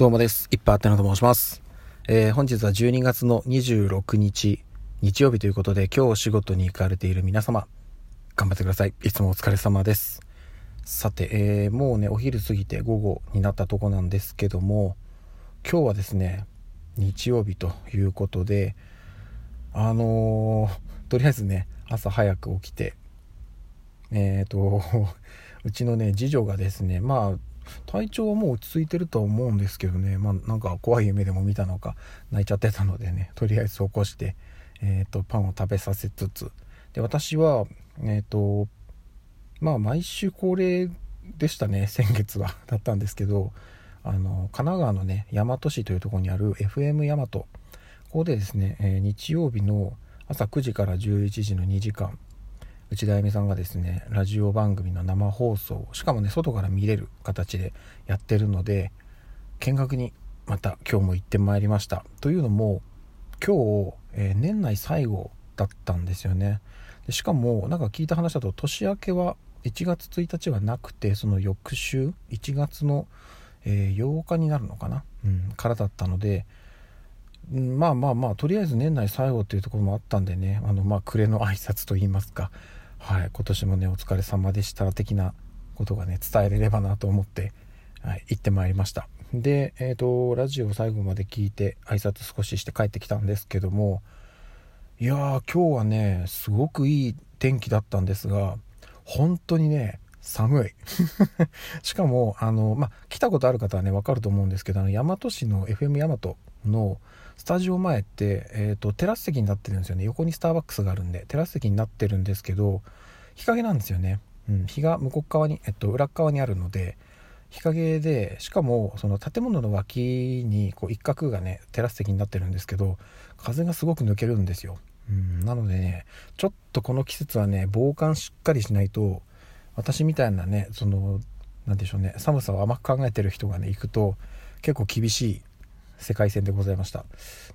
どうもです。いっぱいあってなと申します。えー、本日は12月の26日、日曜日ということで、今日お仕事に行かれている皆様、頑張ってください。いつもお疲れ様です。さて、えー、もうね、お昼過ぎて午後になったとこなんですけども、今日はですね、日曜日ということで、あのー、とりあえずね、朝早く起きて、えっ、と、うちのね、次女がですね、まあ、体調はもう落ち着いてるとは思うんですけどね、まあ、なんか怖い夢でも見たのか泣いちゃってたのでね。とりあえず起こして、えーと、パンを食べさせつつ。で私はえっ、ー、とまあ毎週恒例でしたね。先月は。だったんですけどあの神奈川のね大和市というところにある FM 大和。ここでですね、えー、日曜日の朝9時から11時の2時間。内田あゆみさんがですねラジオ番組の生放送しかもね外から見れる形でやってるので見学にまた今日も行ってまいりました。というのも今日、えー、年内最後だったんですよね。でしかもなんか聞いた話だと年明けは1月1日はなくてその翌週1月の、えー、8日になるのかな、うん、からだったのでまあまあまあとりあえず年内最後っていうところもあったんでねあのまあ暮れの挨拶といいますか。はい、今年もねお疲れ様でした的なことがね伝えれればなと思って、はい、行ってまいりました。でえっ、ー、とラジオ最後まで聞いて挨拶少しして帰ってきたんですけどもいやー今日はねすごくいい天気だったんですが本当にね寒い。しかもあの、まあ、来たことある方はね分かると思うんですけどあの大和市の FM 大和のスタジオ前って、えーと、テラス席になってるんですよね。横にスターバックスがあるんでテラス席になってるんですけど日陰なんですよね、うん、日が向こう側に、えっと、裏側にあるので日陰でしかもその建物の脇にこう一角がねテラス席になってるんですけど風がすごく抜けるんですよ、うん、なのでねちょっとこの季節はね防寒しっかりしないと私みたいなねその何でしょうね寒さを甘く考えてる人がね行くと結構厳しい世界線でございました。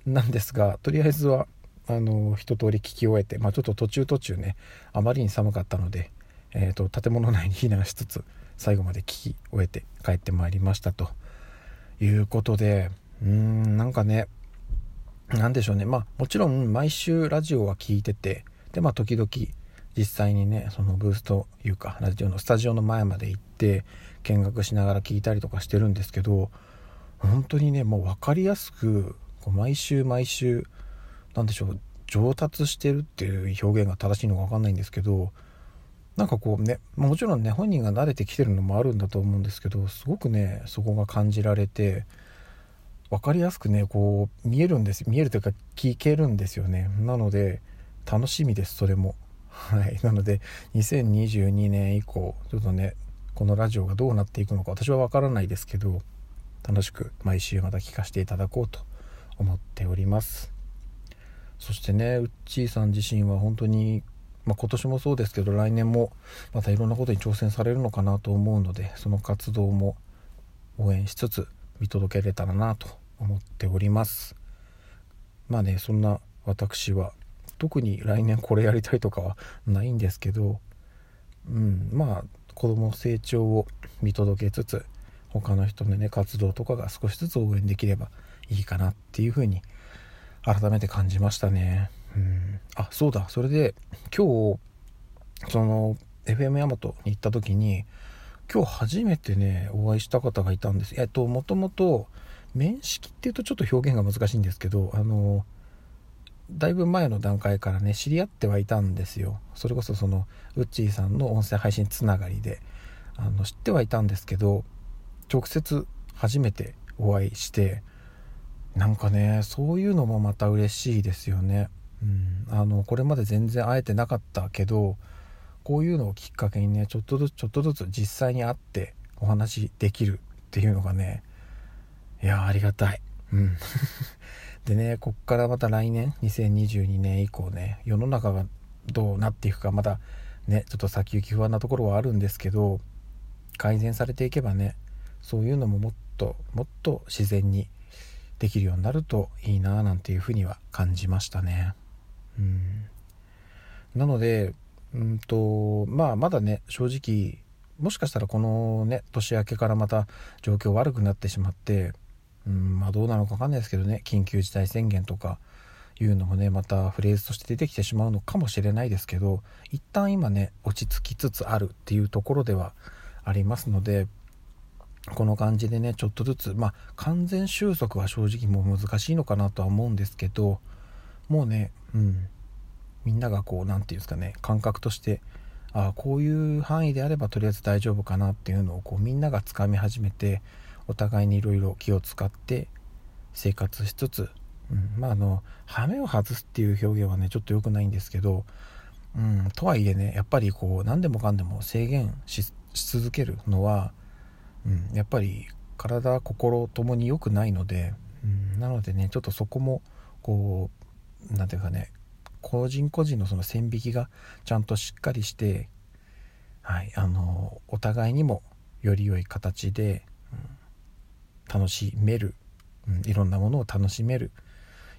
なんですがとりあえずはあの一通り聞き終えて、まあ、ちょっと途中途中ねあまりに寒かったので、えーと、建物内に避難しつつ最後まで聞き終えて帰ってまいりましたということでうーんなんかね何でしょうね。まあもちろん毎週ラジオは聞いててでまあ時々実際にねそのブースというかラジオのスタジオの前まで行って見学しながら聞いたりとかしてるんですけど本当にねもう分かりやすくこう毎週毎週何でしょう上達してるっていう表現が正しいのか分かんないんですけどなんかこうねもちろんね本人が慣れてきてるのもあるんだと思うんですけどすごくねそこが感じられて分かりやすくねこう見えるんです見えるというか聞けるんですよね。なので楽しみですそれも。はい。なので2022年以降ちょっとねこのラジオがどうなっていくのか私は分からないですけど楽しく毎週また聞かせていただこうと思っております。そしてねうっちーさん自身は本当に、まあ、今年もそうですけど来年もまたいろんなことに挑戦されるのかなと思うのでその活動も応援しつつ見届けれたらなと思っております。まあねそんな私は特に来年これやりたいとかはないんですけどうんまあ子供成長を見届けつつ他の人のね活動とかが少しずつ応援できればいいかなっていうふうに改めて感じましたね。うん。あそうだ。それで今日その FM ヤマトに行った時に今日初めてねお会いした方がいたんです。えっともともと面識っていうとちょっと表現が難しいんですけどあのだいぶ前の段階からね知り合ってはいたんですよ。それこそそのウッチーさんの音声配信つながりであの知ってはいたんですけど直接初めてお会いしてなんかねそういうのもまた嬉しいですよね。うん、あのこれまで全然会えてなかったけどこういうのをきっかけにねちょっとずつちょっとずつ実際に会ってお話できるっていうのがねいやありがたい。うん、でねこっからまた来年2022年以降ね世の中がどうなっていくかまだねちょっと先行き不安なところはあるんですけど改善されていけばねそういうのももっともっと自然にできるようになるといいななんていうふうには感じましたね。うんなので、うんとまあ、まだね正直もしかしたらこのね年明けからまた状況悪くなってしまってうんまあどうなのか分かんないですけどね緊急事態宣言とかいうのもねまたフレーズとして出てきてしまうのかもしれないですけど一旦今ね落ち着きつつあるっていうところではありますのでこの感じでねちょっとずつまあ完全収束は正直もう難しいのかなとは思うんですけどもうねうん。みんながこう何て言うんですかね感覚としてああこういう範囲であればとりあえず大丈夫かなっていうのをこうみんながつかみ始めてお互いにいろいろ気を使って生活しつつ、うん、まああの羽目を外すっていう表現はねちょっと良くないんですけど、うん、とはいえねやっぱりこう何でもかんでも制限し続けるのは、やっぱり体心ともに良くないので、うん、なのでねちょっとそこもこう何ていうかね個人個人のその線引きがちゃんとしっかりして、はい、あのお互いにもより良い形で、うん、楽しめる、うん、いろんなものを楽しめる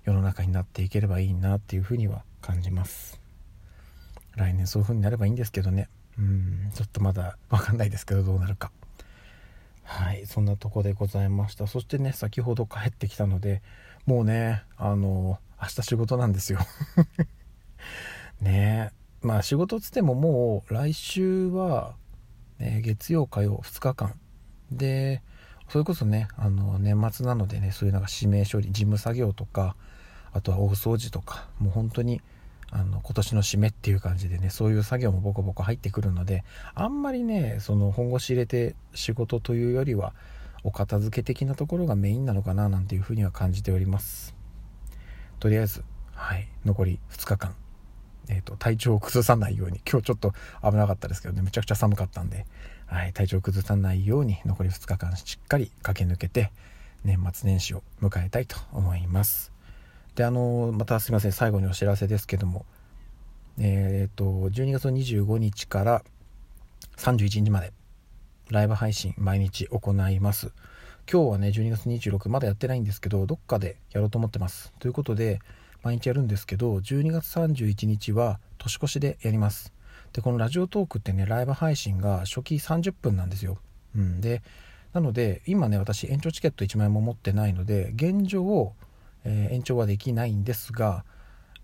世の中になっていければいいなっていうふうには感じます。来年そういう風になればいいんですけどね。うん。ちょっとまだ分かんないですけどどうなるか。そんなとこでございました。そしてね先ほど帰ってきたのでもうねあの明日仕事なんですよ。ねえまあ仕事つってももう来週は、ね、月曜火曜2日間。でそれこそねあの年末なのでねそういうなんか指名処理事務作業とかあとは大掃除とかもう本当にあの今年の締めっていう感じでねそういう作業もボコボコ入ってくるのであんまりねその本腰入れて仕事というよりはお片付け的なところがメインなのかななんていうふうには感じております。とりあえずはい残り2日間えーと、体調を崩さないように今日ちょっと危なかったですけどねめちゃくちゃ寒かったんで、はい、体調を崩さないように残り2日間しっかり駆け抜けて年末年始を迎えたいと思います。であのまたすいません最後にお知らせですけども。えっ、ー、と12月25日から31日までライブ配信毎日行います。今日はね12月26まだやってないんですけどどっかでやろうと思ってます。ということで毎日やるんですけど12月31日は年越しでやります。でこのラジオトークってねライブ配信が初期30分なんですよ、うん、でなので今ね私延長チケット1枚も持ってないので現状を、えー、延長はできないんですが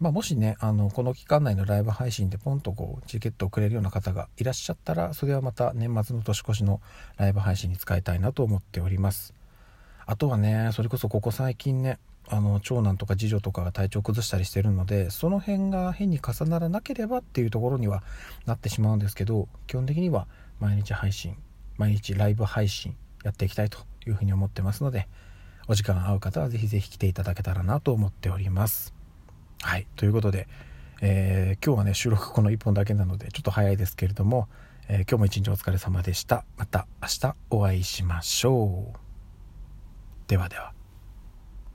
まあ、もしねあのこの期間内のライブ配信でポンとこうチケットをくれるような方がいらっしゃったらそれはまた年末の年越しのライブ配信に使いたいなと思っております。あとはねそれこそここ最近ねあの長男とか次女とかが体調崩したりしてるのでその辺が変に重ならなければっていうところにはなってしまうんですけど基本的には毎日配信毎日ライブ配信やっていきたいというふうに思ってますのでお時間合う方はぜひぜひ来ていただけたらなと思っております。はい。ということで、えー、今日はね収録この1本だけなのでちょっと早いですけれども、えー、今日も一日お疲れ様でした。また明日お会いしましょう。ではでは。